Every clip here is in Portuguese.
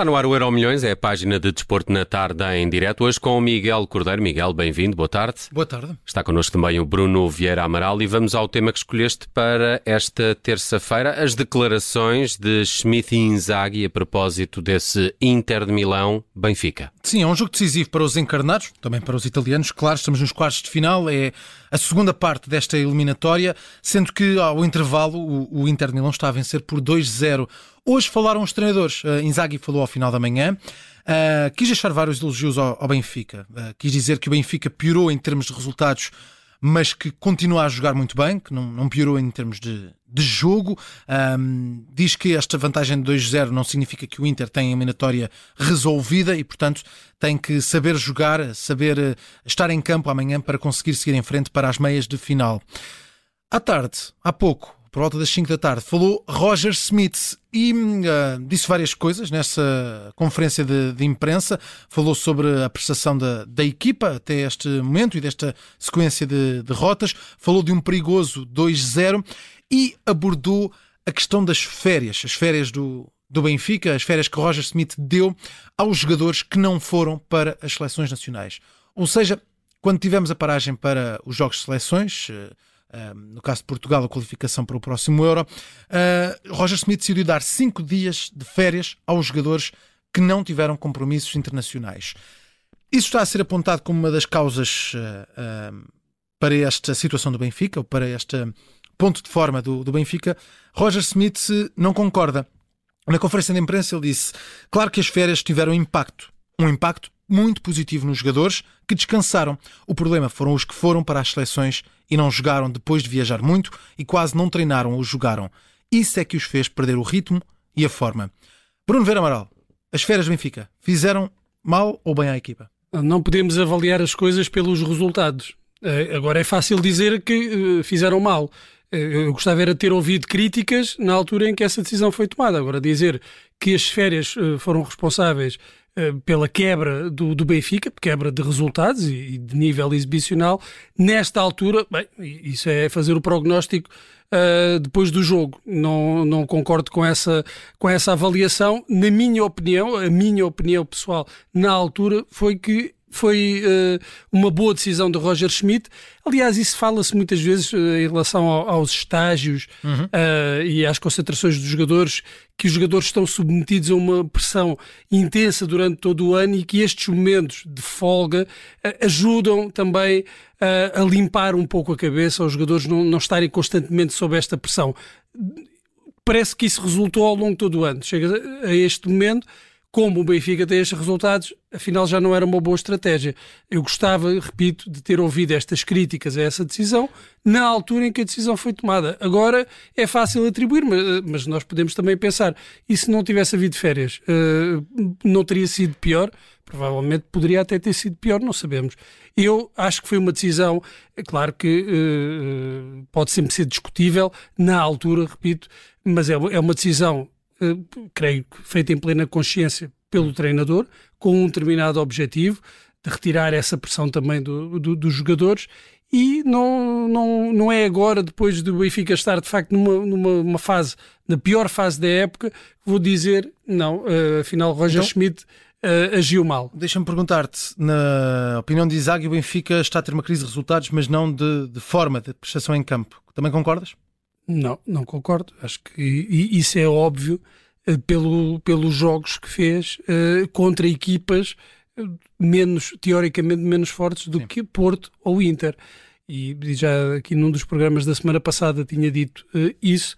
Está no ar o Euro Milhões, é a página de Desporto na Tarde em direto. Hoje com o Miguel Cordeiro. Miguel, bem-vindo, boa tarde. Boa tarde. Está connosco também o Bruno Vieira Amaral e vamos ao tema que escolheste para esta terça-feira, as declarações de Schmidt e Inzaghi a propósito desse Inter de Milão-Benfica. Sim, é um jogo decisivo para os encarnados, também para os italianos. Claro, estamos nos quartos de final, é a segunda parte desta eliminatória, sendo que ao intervalo o, o Inter de Milão está a vencer por 2-0. Hoje falaram os treinadores. Uh, Inzaghi falou ao final da manhã. Uh, quis deixar vários elogios ao, ao Benfica. Uh, quis dizer que o Benfica piorou em termos de resultados, mas que continua a jogar muito bem, que não, não piorou em termos de, de jogo. Um, diz que esta vantagem de 2-0 não significa que o Inter tem a eliminatória resolvida e, portanto, tem que saber jogar, saber estar em campo amanhã para conseguir seguir em frente para as meias de final. À tarde, há pouco, por volta das 5 da tarde, falou Roger Smith e uh, disse várias coisas nessa conferência de, de, imprensa. Falou sobre a prestação da, da, equipa até este momento e desta sequência de derrotas. Falou de um perigoso 2-0 e abordou a questão das férias, as férias do, do Benfica, as férias que Roger Smith deu aos jogadores que não foram para as seleções nacionais. Ou seja, quando tivemos a paragem para os jogos de seleções, uh, no caso de Portugal, a qualificação para o próximo Euro, uh, Roger Smith decidiu dar cinco dias de férias aos jogadores que não tiveram compromissos internacionais. Isso está a ser apontado como uma das causas uh, para esta situação do Benfica, ou para este ponto de forma do, do Benfica. Roger Smith não concorda. Na conferência de imprensa ele disse: Claro que as férias tiveram impacto, um impacto muito positivo nos jogadores que descansaram. O problema foram os que foram para as seleções e não jogaram depois de viajar muito e quase não treinaram ou jogaram. Isso é que os fez perder o ritmo e a forma. Bruno Vera Amaral, as férias Benfica fizeram mal ou bem à equipa? Não podemos avaliar as coisas pelos resultados. Eh, agora é fácil dizer que eh, fizeram mal. Eh, eu gostava era de ter ouvido críticas na altura em que essa decisão foi tomada. Agora, dizer que as férias foram responsáveis pela quebra do, do Benfica, quebra de resultados e, e, de nível exibicional, nesta altura, bem, isso é fazer o prognóstico uh, depois do jogo. Não, não concordo com essa, com essa avaliação. Na minha opinião, a minha opinião pessoal na altura foi que foi uh, uma boa decisão de Roger Schmidt. Aliás, isso fala-se muitas vezes uh, em relação ao, aos estágios uhum. uh, e às concentrações dos jogadores, que os jogadores estão submetidos a uma pressão intensa durante todo o ano e que estes momentos de folga ajudam também a limpar um pouco a cabeça, aos jogadores não, não estarem constantemente sob esta pressão. Parece que isso resultou ao longo de todo o ano. Chega a este momento como o Benfica tem estes resultados, afinal já não era uma boa estratégia. Eu gostava, repito, de ter ouvido estas críticas a essa decisão na altura em que a decisão foi tomada. Agora é fácil atribuir, mas, nós podemos também pensar, e se não tivesse havido férias, uh, não teria sido pior? Provavelmente poderia até ter sido pior, não sabemos. Eu acho que foi uma decisão, é claro que uh, pode sempre ser discutível, na altura, repito, mas é, é uma decisão eh, creio que feita em plena consciência pelo treinador, com um determinado objetivo, de retirar essa pressão também do, do, dos jogadores e não, não, não é agora, depois do Benfica estar de facto numa, numa fase, na pior fase da época, vou dizer, não, uh, afinal Roger então, Schmidt uh, agiu mal. Deixa-me perguntar-te, na opinião de Isaac, o Benfica está a ter uma crise de resultados, mas não de, de forma, de prestação em campo. Também concordas? Não, não concordo. Acho que isso é óbvio uh, pelo, pelos jogos que fez uh, contra equipas eh, menos, teoricamente, menos fortes do Sim. que Porto ou Inter. E já aqui num dos programas da semana passada tinha dito uh, isso.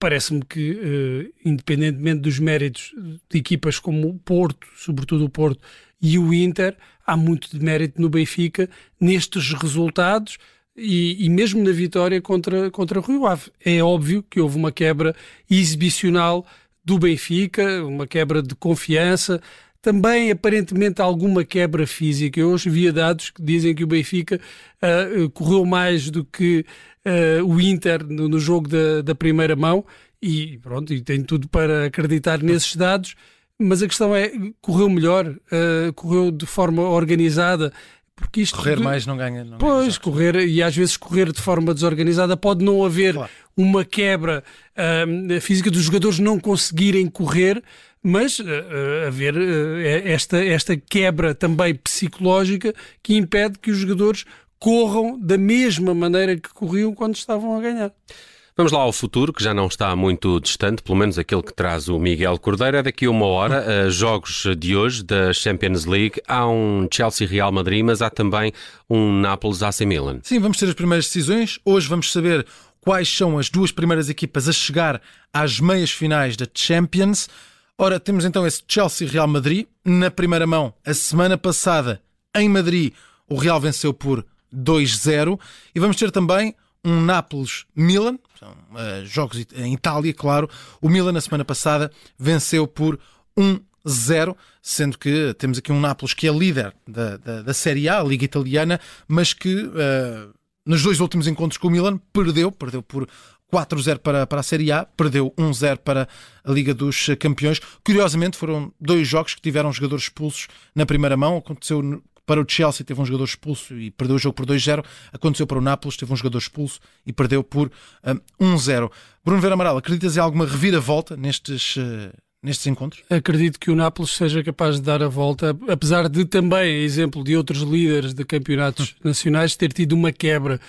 Parece-me que, independentemente dos méritos de equipas como o Porto, sobretudo o Porto, e o Inter, há muito de mérito no Benfica nestes resultados e, e, mesmo na vitória contra, contra Rio Ave. É óbvio que houve uma quebra exibicional do Benfica, uma quebra de confiança, também aparentemente alguma quebra física. Eu hoje via dados que dizem que o Benfica uh, correu mais do que uh, o Inter no, no jogo da, da, primeira mão e pronto, e tenho tudo para acreditar nesses dados. Mas a questão é, correu melhor, uh, correu de forma organizada, porque isto correr mais não ganha. Não pois, ganha correr e às vezes correr de forma desorganizada pode não haver claro. uma quebra uh, física dos jogadores não conseguirem correr, mas uh, haver uh, esta, esta quebra também psicológica que impede que os jogadores corram da mesma maneira que corriam quando estavam a ganhar. Vamos lá ao futuro, que já não está muito distante, pelo menos aquele que traz o Miguel Cordeiro. É daqui a uma hora, uh, jogos de hoje da Champions League. Há um Chelsea-Real Madrid, mas há também um Nápoles-AC Milan. Sim, vamos ter as primeiras decisões. Hoje vamos saber quais são as duas primeiras equipas a chegar às meias finais da Champions. Ora, temos então esse Chelsea-Real Madrid. Na primeira mão, a semana passada, em Madrid, o Real venceu por 2-0. E vamos ter também um Nápoles-Milan, são uh, jogos em Itália, claro. O Milan, na semana passada, venceu por 1-0, sendo que temos aqui um Nápoles que é líder da, da, da Série A, a Liga Italiana, mas que uh, nos dois últimos encontros com o Milan perdeu, perdeu por 4-0 para, para a Série A, perdeu 1-0 para a Liga dos Campeões. Curiosamente, foram dois jogos que tiveram jogadores expulsos na primeira mão. Aconteceu para o Chelsea teve um jogador expulso e perdeu o jogo por 2-0. Aconteceu para o Nápoles, teve um jogador expulso e perdeu por um, 1-0. Bruno Vera Amaral, acreditas em alguma reviravolta nestes, uh, nestes encontros? Acredito que o Nápoles seja capaz de dar a volta, apesar de também, exemplo de outros líderes de campeonatos nacionais, ter tido uma quebra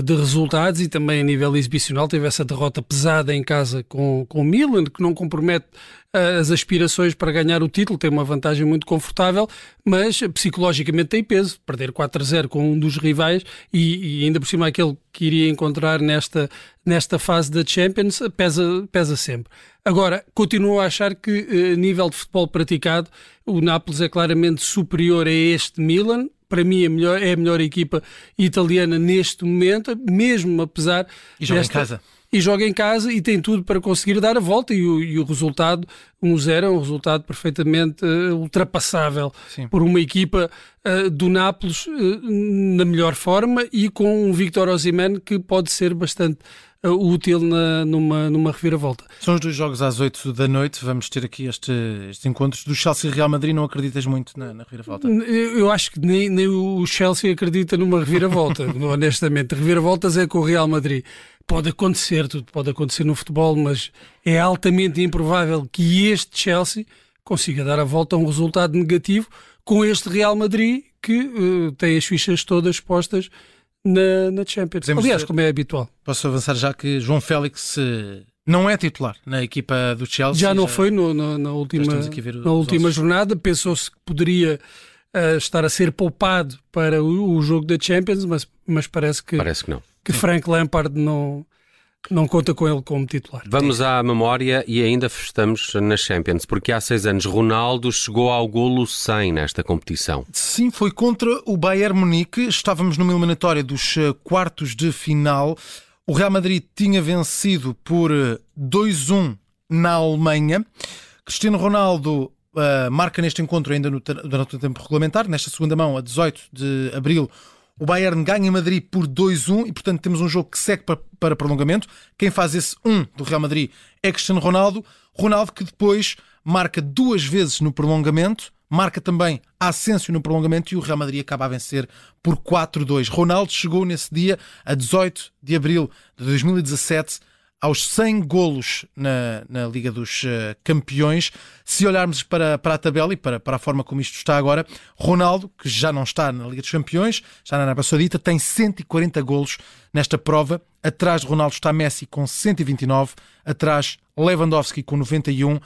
de resultados e também a nível exibicional teve essa derrota pesada em casa com, com o Milan, que não compromete uh, as aspirações para ganhar o título, tem uma vantagem muito confortável, mas psicologicamente tem peso. Perder 4-0 com um dos rivais e, e, ainda por cima aquele que iria encontrar nesta, nesta fase da Champions pesa, pesa sempre. Agora, continuo a achar que, a uh, nível de futebol praticado, o Nápoles é claramente superior a este Milan, para mim é, melhor, é a melhor equipa italiana neste momento, mesmo apesar. E joga desta... em casa. E joga em casa e tem tudo para conseguir dar a volta. E o, e o resultado, 1-0, é um resultado perfeitamente uh, ultrapassável Sim. por uma equipa uh, do Nápoles uh, na melhor forma e com um Victor Osimhen que pode ser bastante útil na, numa, numa reviravolta. São os dois jogos às 8 da noite. Vamos ter aqui este, estes encontros. Do Chelsea e Real Madrid, não acreditas muito na, na reviravolta? Eu acho que nem, nem o Chelsea acredita numa reviravolta, honestamente. Reviravoltas é com o Real Madrid. Pode acontecer, tudo pode acontecer no futebol, mas é altamente improvável que este Chelsea consiga dar a volta a um resultado negativo com este Real Madrid que uh, tem as fichas todas postas na, na Champions. Podemos Aliás, dizer, como é habitual. Posso avançar já que João Félix eh, não é titular na equipa do Chelsea. Já não já, foi no, no, na última, na última jornada. Pensou-se que poderia uh, estar a ser poupado para o, o, jogo da Champions, mas, mas parece que, parece que, não. que Frank Lampard não, não conta com ele como titular. Vamos à memória e ainda estamos na Champions, porque há seis anos Ronaldo chegou ao golo 100 nesta competição. Sim, foi contra o Bayern Munique. Estávamos numa eliminatória dos eh, quartos de final. O Real Madrid tinha vencido por 2-1 eh, na Alemanha. Cristiano Ronaldo uh, marca neste encontro ainda no, durante o tempo regulamentar, nesta segunda mão, a 18 de abril, o Bayern ganha em Madrid por 2-1 e, portanto, temos um jogo que segue para, prolongamento. Quem faz esse 1 do Real Madrid é Cristiano Ronaldo. Ronaldo que depois marca duas vezes no prolongamento, marca também Asensio no prolongamento e o Real Madrid acaba a vencer por 4-2. Ronaldo chegou nesse dia, a 18 de abril de 2017, aos 100 golos na, na Liga dos uh, Campeões. Se olharmos para, para a tabela e para, para a forma como isto está agora, Ronaldo, que já não está na Liga dos Campeões, está na Arábia Saudita, tem 140 golos nesta prova. Atrás de Ronaldo está Messi com 129, atrás Lewandowski com 91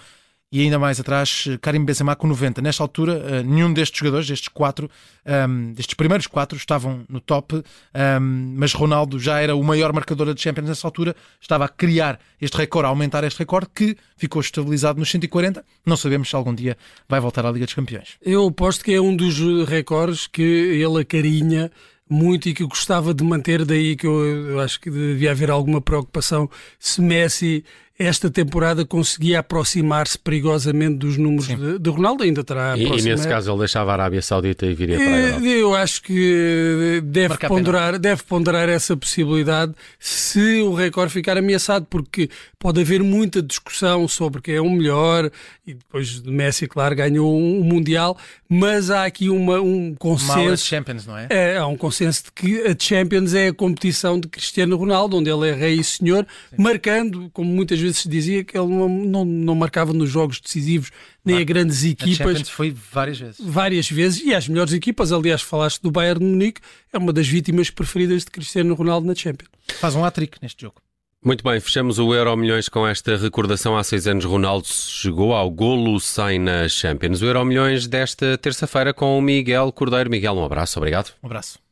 e ainda mais atrás Karim Benzema com 90. Nesta altura, eh, nenhum destes jogadores, destes quatro, um, ehm, destes primeiros quatro, estavam no top, um, ehm, mas Ronaldo já era o maior marcador da Champions nessa altura, estava a criar este recorde, a aumentar este recorde, que ficou estabilizado nos 140. Não sabemos se algum dia vai voltar à Liga dos Campeões. Eu aposto que é um dos recordes que ele acarinha muito e que gostava de manter, daí que eu, eu, acho que devia haver alguma preocupação se Messi esta temporada conseguia aproximar-se perigosamente dos números de, de, Ronaldo, ainda terá e, e, nesse caso ele deixava a Arábia Saudita e viria para a eh, Europa. Eu acho que deve ponderar, deve ponderar essa possibilidade se o recorde ficar ameaçado, porque pode haver muita discussão sobre quem é o melhor, e depois de Messi, claro, ganhou um, Mundial, mas há aqui uma, um consenso. Champions, não é? é? Há um consenso de que a Champions é a competição de Cristiano Ronaldo, onde ele é rei e senhor, Sim. marcando, como muitas vezes se dizia, que ele não, não, não marcava nos jogos decisivos nem a grandes equipas. A foi várias vezes. Várias vezes, e as melhores equipas, aliás, falaste do Bayern de Munique, é uma das vítimas preferidas de Cristiano Ronaldo na Champions. Faz um hat-trick neste jogo. Muito bem, fechamos o Euro Milhões com esta recordação. Há seis anos, Ronaldo chegou ao golo 100 na Champions. O Euro Milhões desta terça-feira com o Miguel Cordeiro. Miguel, um abraço, obrigado. Um abraço.